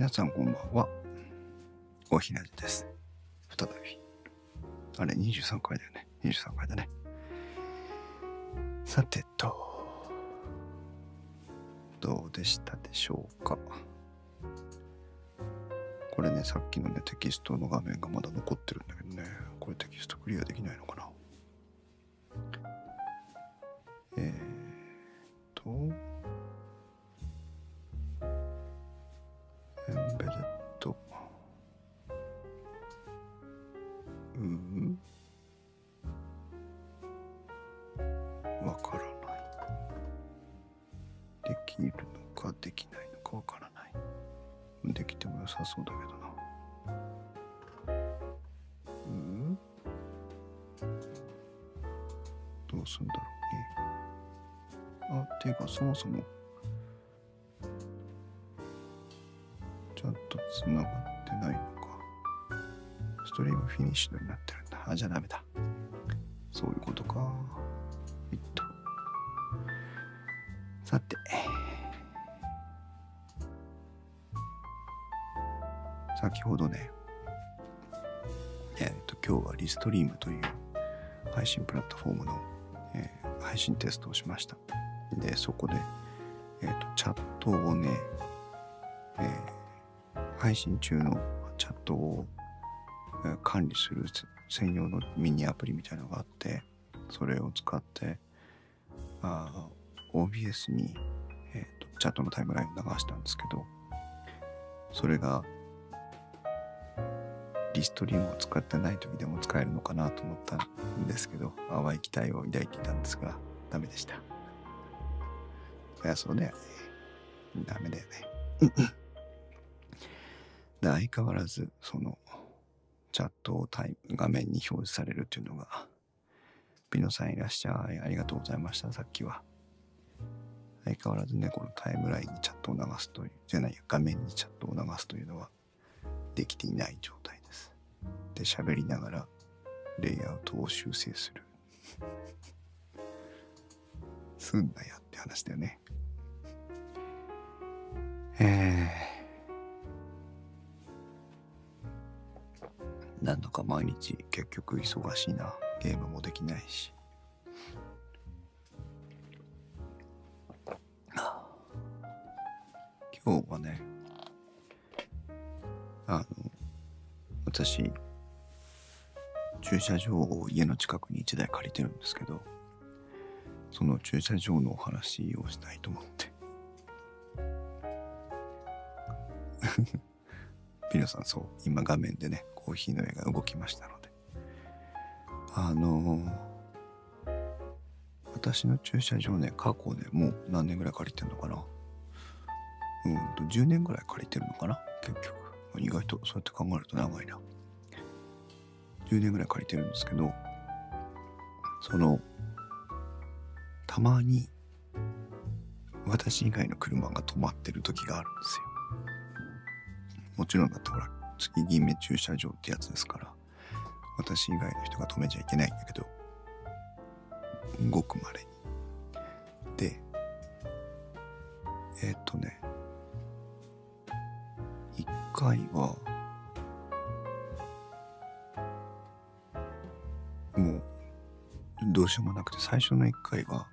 皆さんこんばんは。おひなじです。再び。あれ、23回だよね。23回だね。さてと、どうでしたでしょうか。これね、さっきのね、テキストの画面がまだ残ってるんだけどね、これテキストクリアできないのかな。きるのかできないのかわからない。できても良さそうだけどな。うん？どうすんだろうね。あっ、ていうかそもそも、ちゃんと繋がってないのか。ストリームフィニッシュになってるんだ。あ、じゃあダメだ。そういうことか。先ほどね、えっと、今日はリストリームという配信プラットフォームの、えー配信テストをしました。で、そこで、えっと、チャットをね、えー配信中のチャットを、えー管理する専用のミニアプリみたいなのがあって、それを使って、あ OBS に、えーとチャットのタイムラインを流したんですけど、それがリストリームを使ってない時でも使えるのかなと思ったんですけど、淡い期待を抱いていたんですが、ダメでした。そりゃそうだよね。ダメだよね。相変わらず、その、チャットをタイ画面に表示されるっていうのが、ピノさんいらっしゃい。ありがとうございました、さっきは。相変わらずね、このタイムラインにチャットを流すという、じゃないや、画面にチャットを流すというのは、できていない状態で。喋りながら、レイアウトを修正する。すんなやって話だよね。えー、なんだか毎日結局忙しいな。ゲームもできないし。車場を家の近くに1台借りてるんですけど、その駐車場のお話をしたいと思って。ピノさん、そう、今画面でね、コーヒーの絵が動きましたので。あの私の駐車場ね、過去ね、もう何年ぐらい借りてんのかな？うんと、10年ぐらい借りてるのかな？結局。意外とそうやって考えると長いな。10年ぐらい借りてるんですけど、その、たまに、私以外の車が止まってる時があるんですよ。もちろんだってほら、月銀目駐車場ってやつですから、私以外の人が止めちゃいけないんだけど、ごくまれに。で、えーっとね、一回は、もう、どうしようもなくて、最初の一回は、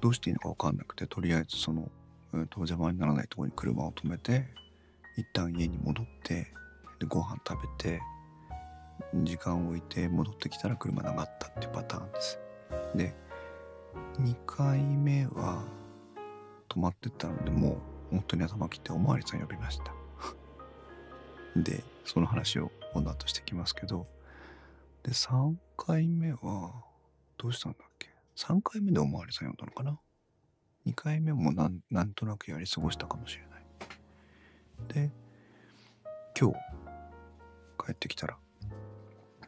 どうしていいのかわかんなくて、とりあえずその、うんと邪魔にならないところに車を止めて、一旦家に戻って、で、ご飯食べて、時間を置いて戻ってきたら車が上がったっていうパターンです。で、2回目は止まってたので、もう本当に頭切っておまわりさん呼びました。で、その話をこの後してきますけど、で、3回目は、どうしたんだっけ ?3 回目でおまわりさん呼んだのかな ?2 回目もなんなんとなくやり過ごしたかもしれない。で、今日、帰ってきたら、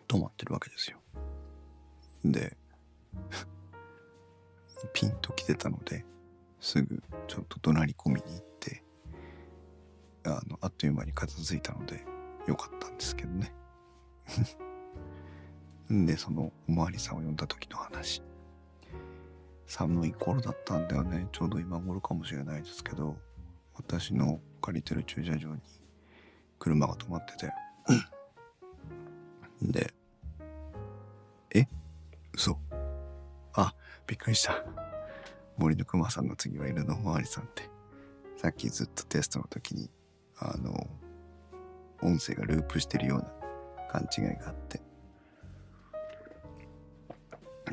止まってるわけですよ。で、ピンと来てたので、すぐちょっと怒鳴り込みに行って、あの、あっという間に片付いたので、よかったんですけどね。で、そのおまわりさんを呼んだ時の話。寒い頃だったんだよね。ちょうど今頃かもしれないですけど、私の借りてる駐車場に車が止まってて。でえ？嘘。あびっくりした。森の熊さんの次はいるのおまわりさんって。さっきずっとテストの時にあの音声がループしてるような勘違いがあって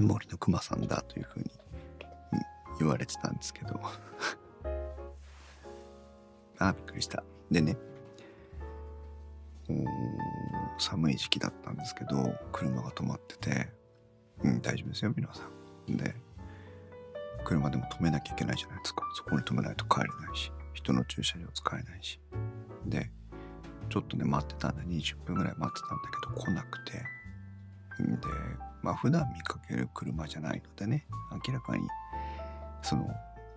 森の熊さんだというふうに、言われてたんですけど。あびっくりした。でね寒い時期だったんですけど車が止まってて「うん大丈夫ですよ皆さん」で車でも止めなきゃいけないじゃないですか。そこに止めないと帰れないし人の駐車場使えないし。でちょっとね待ってたんだ。20分ぐらい待ってたんだけど来なくて。でまあ普段見かける車じゃないのでね明らかにその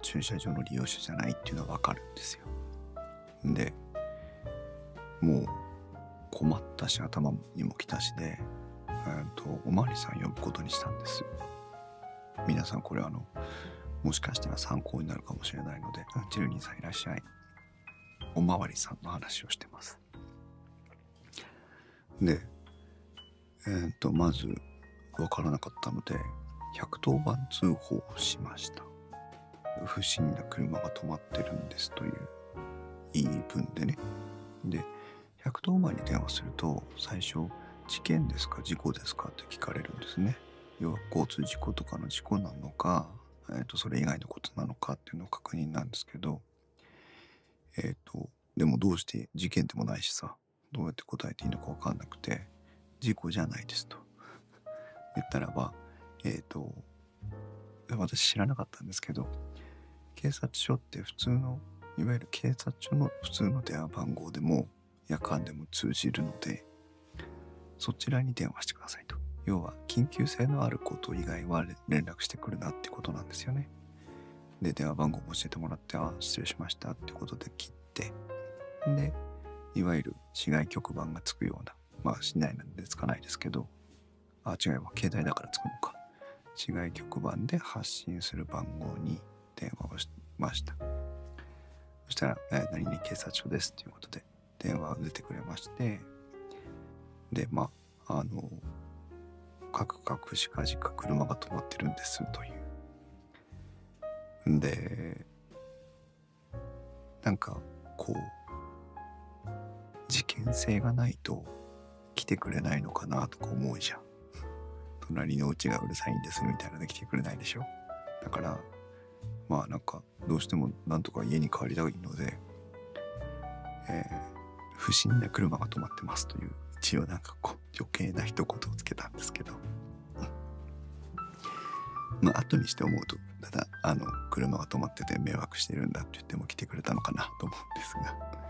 駐車場の利用者じゃないっていうのは分かるんですよ。でもう困ったし頭にも来たしで、えー、とおまわりさん呼ぶことにしたんです。皆さんこれあのもしかしたら参考になるかもしれないのでチルニーさんいらっしゃい。おまわりさんの話をしてます。でえっ、ー、とまず分からなかったので110番通報をしました。不審な車が止まってるんですという言い分でね。で110番に電話すると最初事件ですか事故ですかって聞かれるんですね。要は交通事故とかの事故なのか、えー、とそれ以外のことなのかっていうのを確認なんですけど。えっ、ー、とでもどうして事件でもないしさどうやって答えていいのか分かんなくて事故じゃないですと。言ったらばえっ、ー、と私知らなかったんですけど警察署って普通のいわゆる警察署の普通の電話番号でも夜間でも通じるのでそちらに電話してくださいと。要は緊急性のあること以外は連絡してくるなってことなんですよね。で電話番号も教えてもらってあ失礼しましたってことで切ってでいわゆる市外局番がつくようなまあ市内なんでつかないですけどあ違うわ携帯だからつくのか。市外局番で発信する番号に電話をしました。そしたら「え何々警察署です」ということで電話を出てくれまして。でまああのカクカクしかじか車が止まってるんですという。でなんかこう事件性がないと来てくれないのかなとか思うじゃん。隣のうちがうるさいんですみたいなの来てくれないでしょ？だからまあなんかどうしてもなんとか家に帰りたいので、えー、不審な車が止まってますという一応なんかこう余計な一言をつけたんですけど、まあ後にして思うとただあの車が止まってて迷惑してるんだって言っても来てくれたのかなと思うんですが。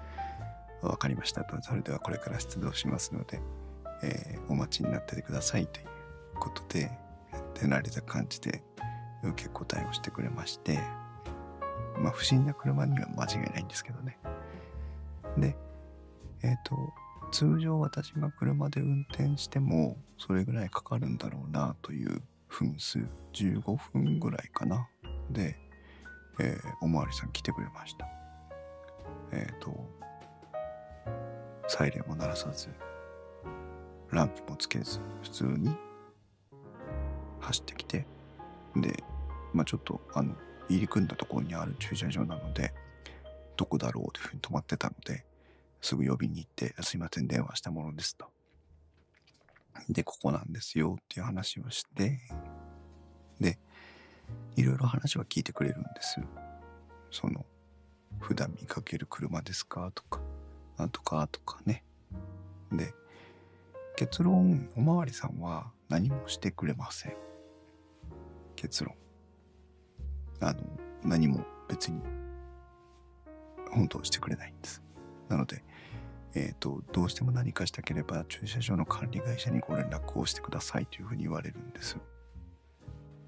分かりました。とそれではこれから出動しますので、えー、お待ちになっててくださいということで手慣れた感じで受け答えをしてくれましてまあ不審な車には間違いないんですけどね。でえっ、ー、と通常私が車で運転してもそれぐらいかかるんだろうなという分数15分ぐらいかな。で、えー、おまわりさん来てくれました。えっ、ー、とサイレンも鳴らさずランプもつけず普通に走ってきてでまあちょっとあの入り組んだところにある駐車場なのでどこだろうというふうに止まってたのですぐ呼びに行って「すいません電話したものです」と。でここなんですよっていう話をしてでいろいろ話は聞いてくれるんです。その普段見かける車ですか？とかなんとかとかね。で結論おまわりさんは何もしてくれません。結論あの何も別に本当してくれないんですなのでえーと、どうしても何かしたければ駐車場の管理会社にご連絡をしてくださいというふうに言われるんです。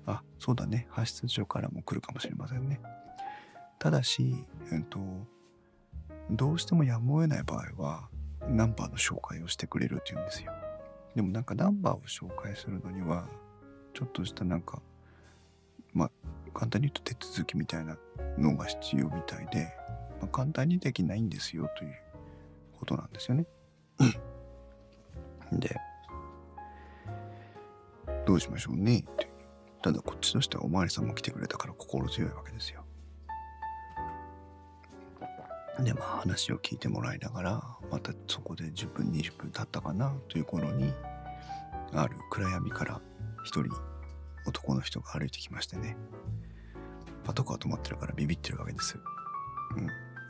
あ、そうだね。派出所からも来るかもしれませんね。ただし、えーと、どうしてもやむを得ない場合は、ナンバーの紹介をしてくれるって言うんですよ。でもなんかナンバーを紹介するのには、ちょっとしたなんか、まあ、簡単に言うと手続きみたいなのが必要みたいで、まあ、簡単にできないんですよということなんですよね。で、どうしましょうねって。ただこっちとしてはおまわりさんも来てくれたから心強いわけですよ。でまあ話を聞いてもらいながらまたそこで10分20分経ったかなという頃にある暗闇から一人男の人が歩いてきましてねパトカー止まってるからビビってるわけです。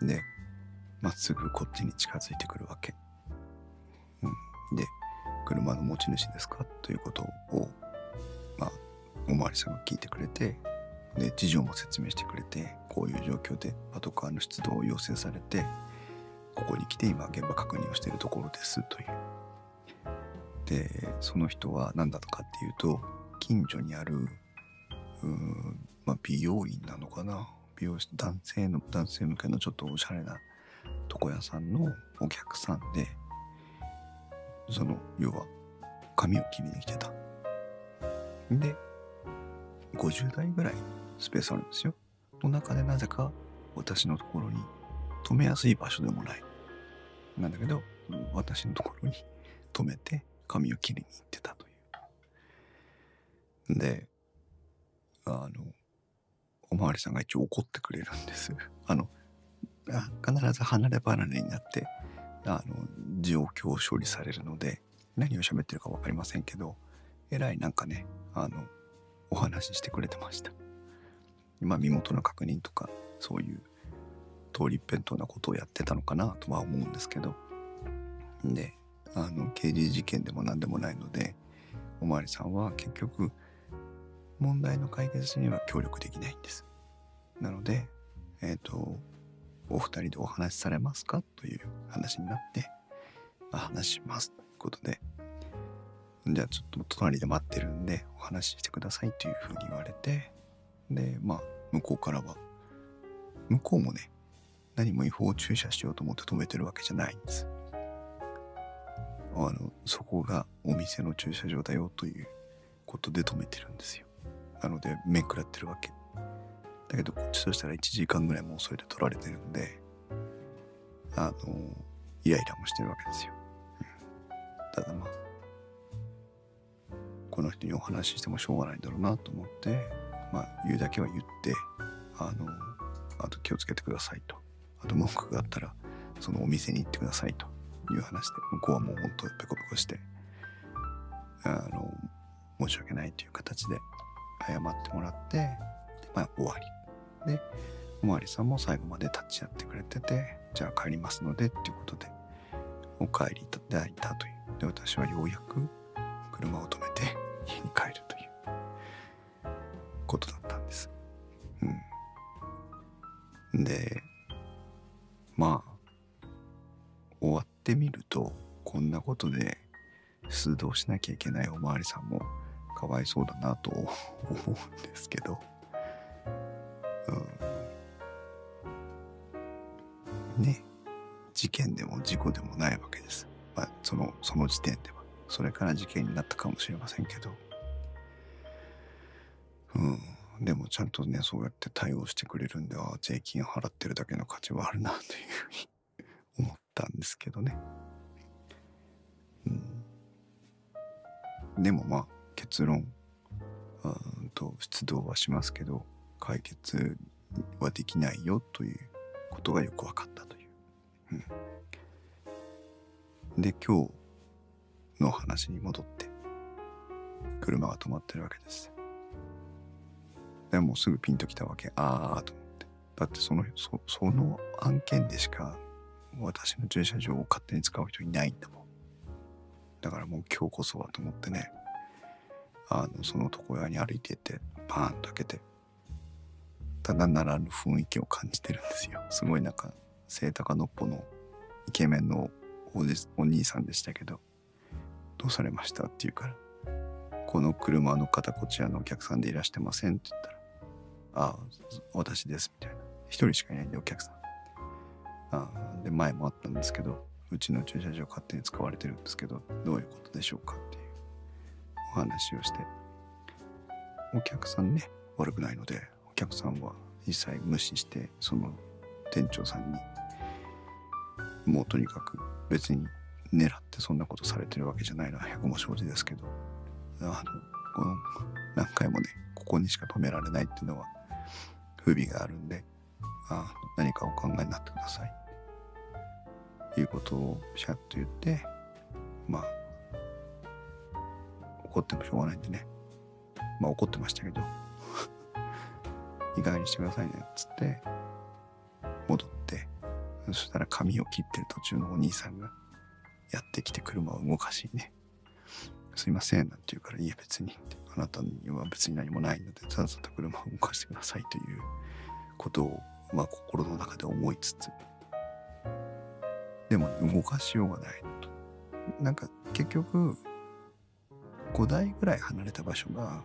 うん、でまっすぐこっちに近づいてくるわけ。うん、で車の持ち主ですか？ということをまあおまわりさんが聞いてくれてで事情も説明してくれてこういう状況でパトカーの出動を要請されてここに来て今現場確認をしているところですという。でその人は何だったかっていうと近所にあるうん、まあ、美容院なのかな？美容室男性の男性向けのちょっとおしゃれな床屋さんのお客さんでその要は髪を切りに来てた。で50代ぐらいスペースあるんですよ。の中でなぜか私のところに止めやすい場所でもない。なんだけど私のところに止めて髪を切りに行ってたと。であのおまわりさんが一応怒ってくれるんです。あの必ず離れ離れになってあの状況を処理されるので何を喋ってるか分かりませんけどえらいなんかねあのお話ししてくれてました。まあ身元の確認とかそういう通り一辺倒なことをやってたのかなとは思うんですけどであの刑事事件でも何でもないのでおまわりさんは結局問題の解決には協力できないんです。なのでえっ、とお二人でお話しされますかという話になってあ話しますということで。じゃあちょっと隣で待ってるんでお話ししてくださいというふうに言われて。でまあ向こうからは向こうもね何も違法駐車しようと思って止めてるわけじゃないんです。あのそこがお店の駐車場だよということで止めてるんですよ。なので面食らってるわけ。だけどこっちとしたら1時間ぐらいもうそれで取られてるんであのイライラもしてるわけですよ、うん。ただまあこの人にお話ししてもしょうがないんだろうなと思ってまあ言うだけは言ってあのあと気をつけてくださいと。あと文句があったらそのお店に行ってくださいと。いう話で向こうはもうほんとペコペコしてあの申し訳ないという形で。謝ってもらってでまあ終わり。でおまわりさんも最後まで立ち会ってくれててじゃあ帰りますのでっていうことでお帰りいただいたという。で私はようやく車を止めて 家に帰るということだったんです。うん、でまあ終わってみるとこんなことで出動しなきゃいけないおまわりさんもかわいそうだなと 思うんですけど、うん、ね。事件でも事故でもないわけです。まあ、そのその時点では。それから事件になったかもしれませんけど。うん。でもちゃんとねそうやって対応してくれるんであ税金払ってるだけの価値はあるなというふうに思ったんですけどね。うん。でもまあ結論うんと出動はしますけど解決はできないよということがよく分かったという、うん、で今日の話に戻って車が止まってるわけです。でもうすぐピンときたわけ。ああと思って。だってそのそその案件でしか私の駐車場を勝手に使う人いないんだもん。だからもう今日こそはと思ってね。あのその床屋に歩いてってバーンと開けてただならぬ雰囲気を感じてるんですよ。すごいなんか背高のっぽのイケメンのおじお兄さんでしたけどどうされましたって言うからこの車の方こちらのお客さんでいらしてませんって言ったらああ私ですみたいな。一人しかいないんでお客さん。ああで前もあったんですけどうちの駐車場勝手に使われてるんですけどどういうことでしょうかってお話をしてお客さんね悪くないのでお客さんは一切無視してその店長さんにもうとにかく別に狙ってそんなことされてるわけじゃないのは百も承知ですけどあのこの何回もねここにしか止められないっていうのは不備があるんであ何かお考えになってください。いうことをシャッと言ってまあ怒ってもしょうがないんでね。まあ怒ってましたけど。いい加減にしてくださいね。つって戻ってそしたら髪を切ってる途中のお兄さんがやってきて車を動かしね。すいませんなんて言うからいや別にってあなたには別に何もないのでさっさと車を動かしてくださいということをまあ心の中で思いつつ。でも動かしようがないと。なんか結局5台ぐらい離れた場所が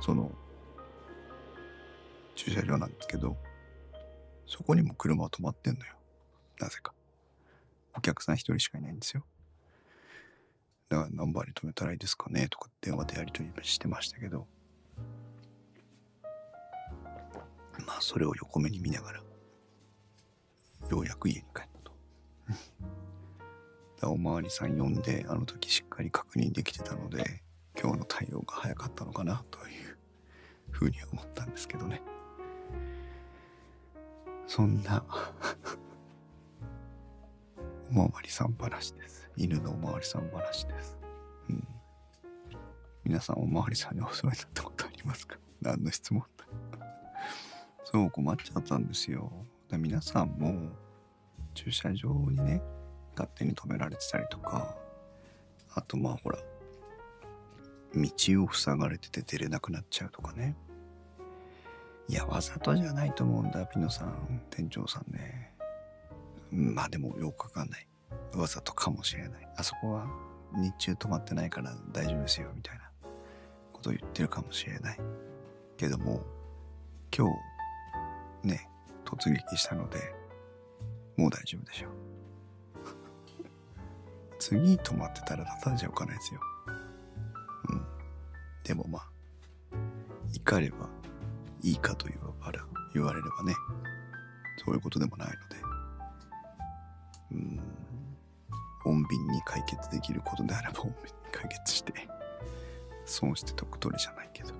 その駐車場なんですけどそこにも車は止まってんのよ。なぜか。お客さん一人しかいないんですよ。だから何番に止めたらいいですかねとか電話でやり取りしてましたけど。まあそれを横目に見ながらようやく家に帰ったと。だおまわりさん呼んであの時しっかり確認できてたので今日の対応が早かったのかなというふうには思ったんですけどね。そんな おまわりさん話です。犬のおまわりさん話です。うん。皆さんおまわりさんにお世話になったことありますか？何の質問だ？そう困っちゃったんですよ。だ皆さんも駐車場にね勝手に止められてたりとかあとまあほら道を塞がれてて出れなくなっちゃうとかね。いやわざとじゃないと思うんだピノさん。店長さんね。まあでもよくわかんない。わざとかもしれない。あそこは日中止まってないから大丈夫ですよみたいなこと言ってるかもしれない。けども今日ね突撃したのでもう大丈夫でしょ。う 次止まってたらただじゃおかないですよ。でもまあ怒ればいいかと言われ言われればね。そういうことでもないので。うん。穏便に解決できることであれば穏便に解決して損して得取りじゃないけど。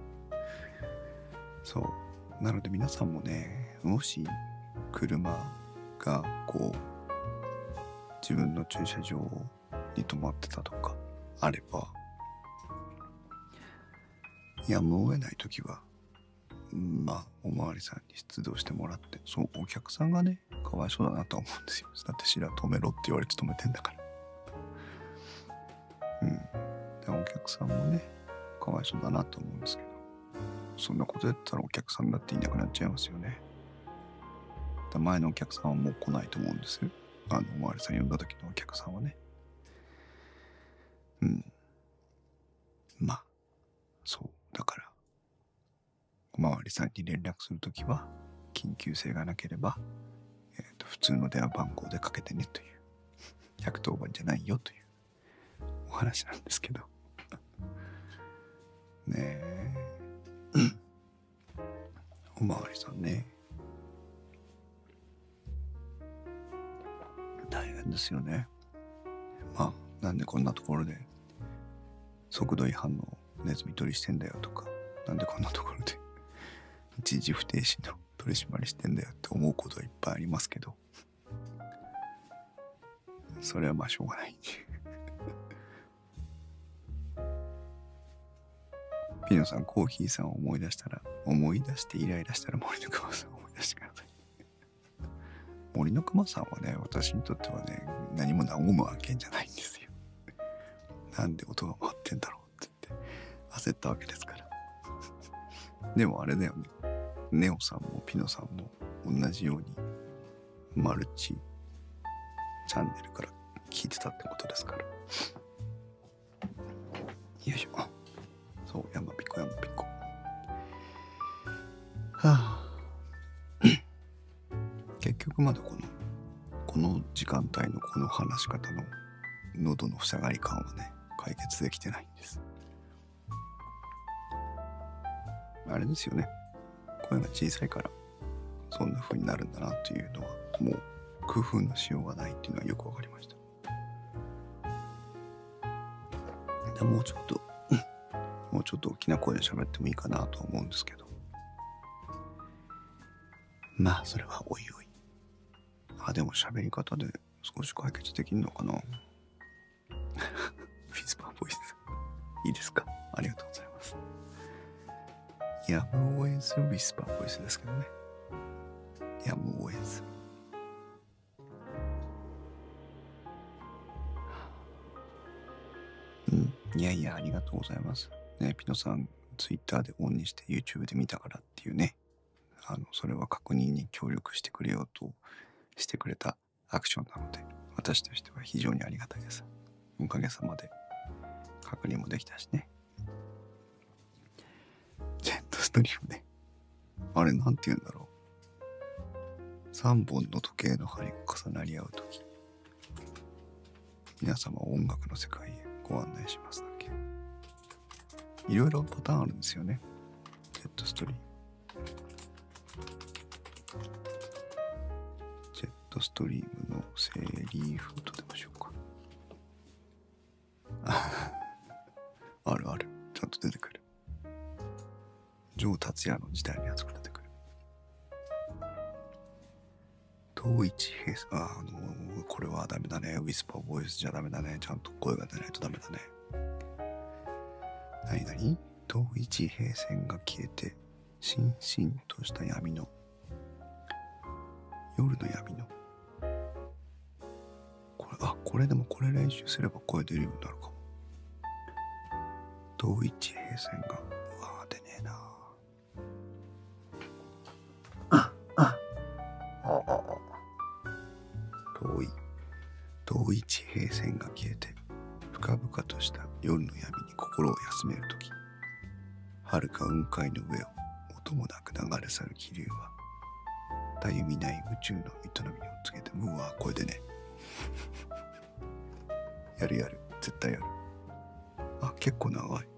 そう。なので皆さんもねもし車がこう自分の駐車場に止まってたとかあればやむを得ない時はまあおまわりさんに出動してもらってそうお客さんがねかわいそうだなと思うんですよ。だって白止めろって言われて止めてんだから。うん。でお客さんもねかわいそうだなと思うんですけど。そんなことやったらお客さんだっていなくなっちゃいますよね。だ前のお客さんはもう来ないと思うんですよ。あのおまわりさん呼んだ時のお客さんはね。うん。まあそう。だからおまわりさんに連絡するときは緊急性がなければ、えーと普通の電話番号でかけてねという110番じゃないよというお話なんですけど。ねえ。おまわりさんね。大変ですよね。まあなんでこんなところで速度違反のネズミ捕りしてんだよとかなんでこんなところで 一時不停止の取り締まりしてんだよって思うことはいっぱいありますけど。それはまあしょうがない。ピノさんコーヒーさんを思い出したら思い出してイライラしたら森の熊さんを思い出してください。森の熊さんはね私にとってはね何も和む案件じゃないんですよ。なんで音が回ってんだろう。って焦ったわけですから。でもあれだよね。ネオさんもピノさんも同じようにマルチチャンネルから聞いてたってことですから。よいしょ。そう山ピコ山ピコ。はあ。結局まだこのこの時間帯のこの話し方の喉の塞がり感はね解決できてないんです。あれですよね。声が小さいからそんな風になるんだなっていうのはもう工夫のしようがないっていうのはよくわかりました。でもうちょっともうちょっと大きな声で喋ってもいいかなとは思うんですけど。まあそれはおいおい。あでも喋り方で少し解決できるのかな。ウィスパーボイス。いいですか？やむを得ずウィスパーボイスですけどね。やむを得ずうん。いやいやありがとうございます。ねピノさんツイッターでオンにして YouTube で見たからっていうね。あのそれは確認に協力してくれようとしてくれたアクションなので私としては非常にありがたいです。おかげさまで確認もできたしね。トストリームねあれなんて言うんだろう。3本の時計の針が重なり合う時。皆様音楽の世界へご案内しますだけ。いろいろパターンあるんですよね。ジェットストリーム。ジェットストリームのセリフとでもしようか。あるある。ちゃんと出てくる。上達也の時代のやつが出てくる。統一平成ああのこれはダメだね。ウィスパーボイスじゃダメだね。ちゃんと声が出ないとダメだね。何何統一平線が消えてしんしんとした闇の夜の闇の。これあこれでもこれ練習すれば声出るようになるかも。統一平線がみない宇宙の営みを告げてうわこれでね。やるやる。絶対やる。あ結構長い。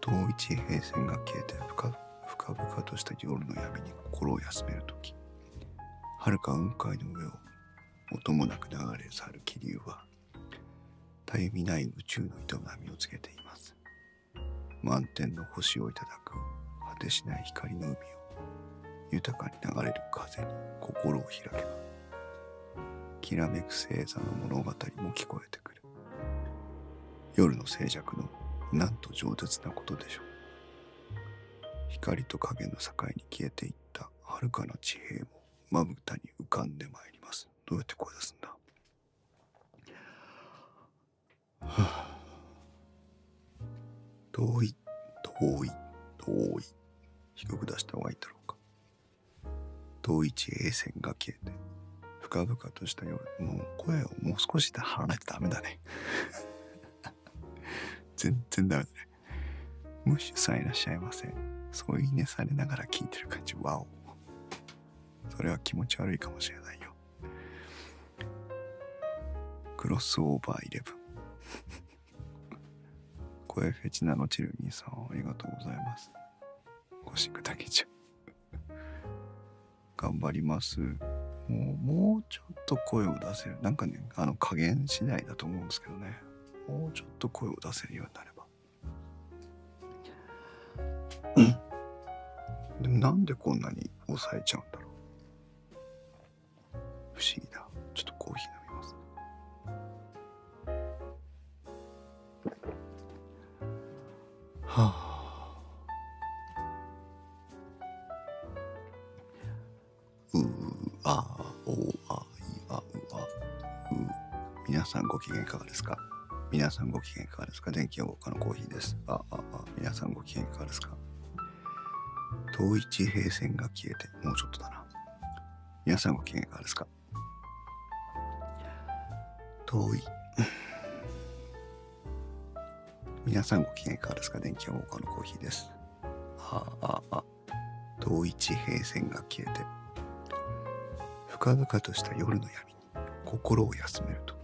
遠い地平線が消えて深深々とした夜の闇に心を休める時。遥か雲海の上を音もなく流れ去る気流はたゆみない宇宙の営みを告げています。満天の星をいただく果てしない光の海を豊かに流れる風に心を開けばきらめく星座の物語も聞こえてくる。夜の静寂のなんと饒舌なことでしょう。光と影の境に消えていった遥かな地平もまぶたに浮かんでまいります。どうやって声出すんだ？はあ。遠い遠い遠い。低く出した方がいいだろうか。遠い地平線が消えて深々とした夜もう声をもう少しで張らないとダメだね。全然ダメだね。ムッシュさんいらっしゃいませ添い寝されながら聞いてる感じワオ。それは気持ち悪いかもしれないよ。クロスオーバーイレブン。声フェチなのチルニーさんありがとうございます。ゴシックだけじゃ頑張ります。もうもうちょっと声を出せる。なんかねあの加減次第だと思うんですけどね。もうちょっと声を出せるようになれば。でもなんでこんなに抑えちゃうんだろう。不思議だ。ちょっとコーヒー飲みます。はあさんご機嫌いかがですか？皆さんご機嫌いかがですか？電気予報課のコーヒーです。あああ皆さんご機嫌いかがですか？統一平線が消えてもうちょっとだな。皆さんご機嫌いかがですか？遠い 皆さんご機嫌いかがですか？電気予報課のコーヒーです。あああ。統一平線が消えて深々とした夜の闇に心を休めると。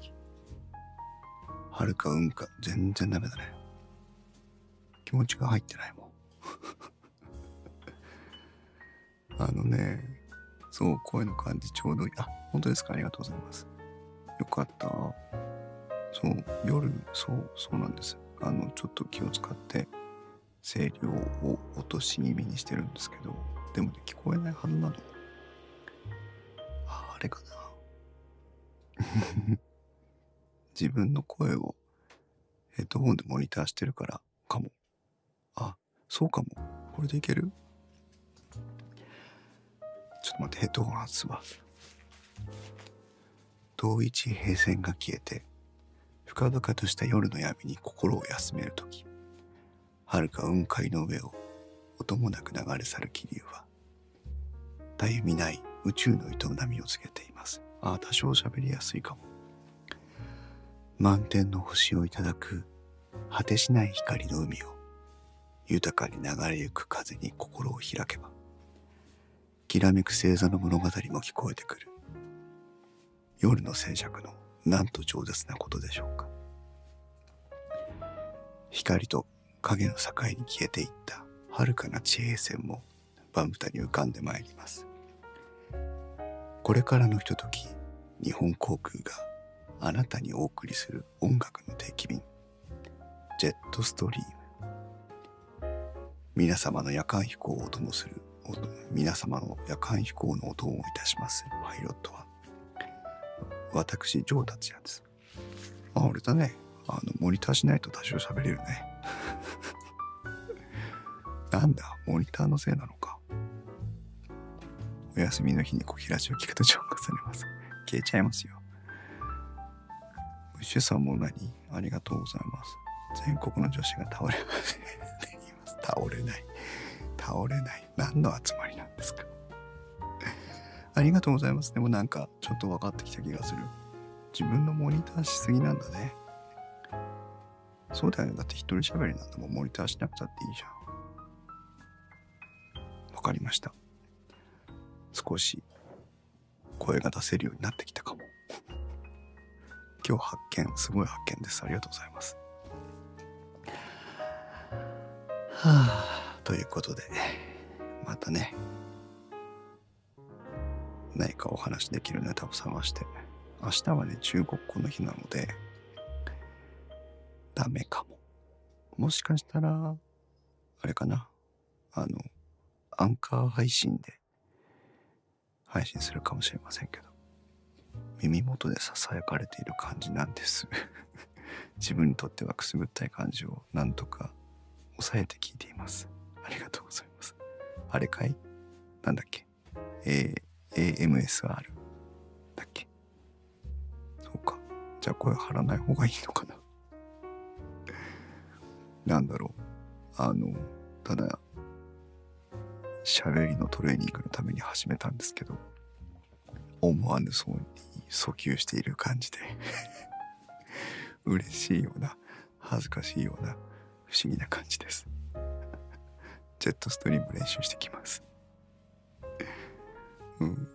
き遥か雲か全然ダメだね気持ちが入ってないもん あのねそう、声の感じちょうどいい。あ、本当ですか？ありがとうございます。よかった。そう、夜、そう、そうなんです。あの、ちょっと気を使って、声量を落とし気味にしてるんですけど、でもね、聞こえないはずなの。あ、あれかな。自分の声をヘッドホンでモニターしてるからかも。あ、そうかも。これでいける？ちょっと待って、ヘッドホン外すわ。遠い地平線が消えて、深々とした夜の闇に心を休めるとき、遥か雲海の上を音もなく流れ去る気流は、たゆみない宇宙の営みを告げています。ああ、多少喋りやすいかも。満天の星をいただく果てしない光の海を豊かに流れゆく風に心を開けばきらめく星座の物語も聞こえてくる。夜の静寂のなんと饒舌なことでしょうか。光と影の境に消えていった遥かな地平線もバンブタに浮かんでまいります。これからのひととき日本航空があなたにお送りする音楽の定期便。ジェットストリーム。皆様の夜間飛行をお供する皆様の夜間飛行のお供をいたします。パイロットは。私ジョー達也です。あ俺だね。あのモニターしないと多少喋れるね。なんだモニターのせいなのか。お休みの日に小平地を聞くと浄化されます。消えちゃいますよ。ブッシュさんも何？ありがとうございます。全国の女子が倒れます。倒れない。倒れない。何の集まりなんですか？ありがとうございます。でもなんかちょっと分かってきた気がする。自分のモニターしすぎなんだね。そうだよね。だって一人喋りなんだもん。モニターしなくたっていいじゃん。わかりました。少し声が出せるようになってきたかも。今日発見、すごい発見です。ありがとうございます。はあ、ということで、またね、何かお話できるネタを探して、明日はね、中国語の日なので、ダメかも。もしかしたら、あれかな、あの、アンカー配信で配信するかもしれませんけど、耳元で囁かれている感じなんです。自分にとってはくすぐったい感じをなんとか抑えて聞いています。ありがとうございます。あれかい？なんだっけ、A、?AMSR だっけ？そうか。じゃあ声張らない方がいいのかな なんだろう。あの、ただ、喋りのトレーニングのために始めたんですけど、思わぬそうに訴求している感じで。嬉しいような恥ずかしいような不思議な感じです。ジェットストリーム練習してきます。うん。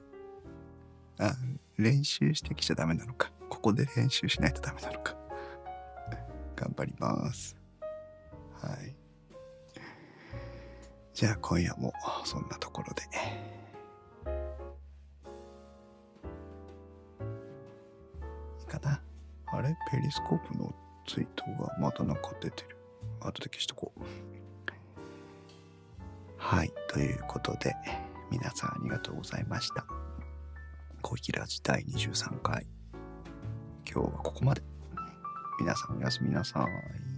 あ練習してきちゃダメなのか。ここで練習しないとダメなのか。頑張ります。はい。じゃあ今夜もそんなところで。かな。あれ？ペリスコープのツイートがまたなんか出てる。後で消しとこう。はい。ということで皆さんありがとうございました。コヒラジ第23回。今日はここまで。皆さんおやすみなさい。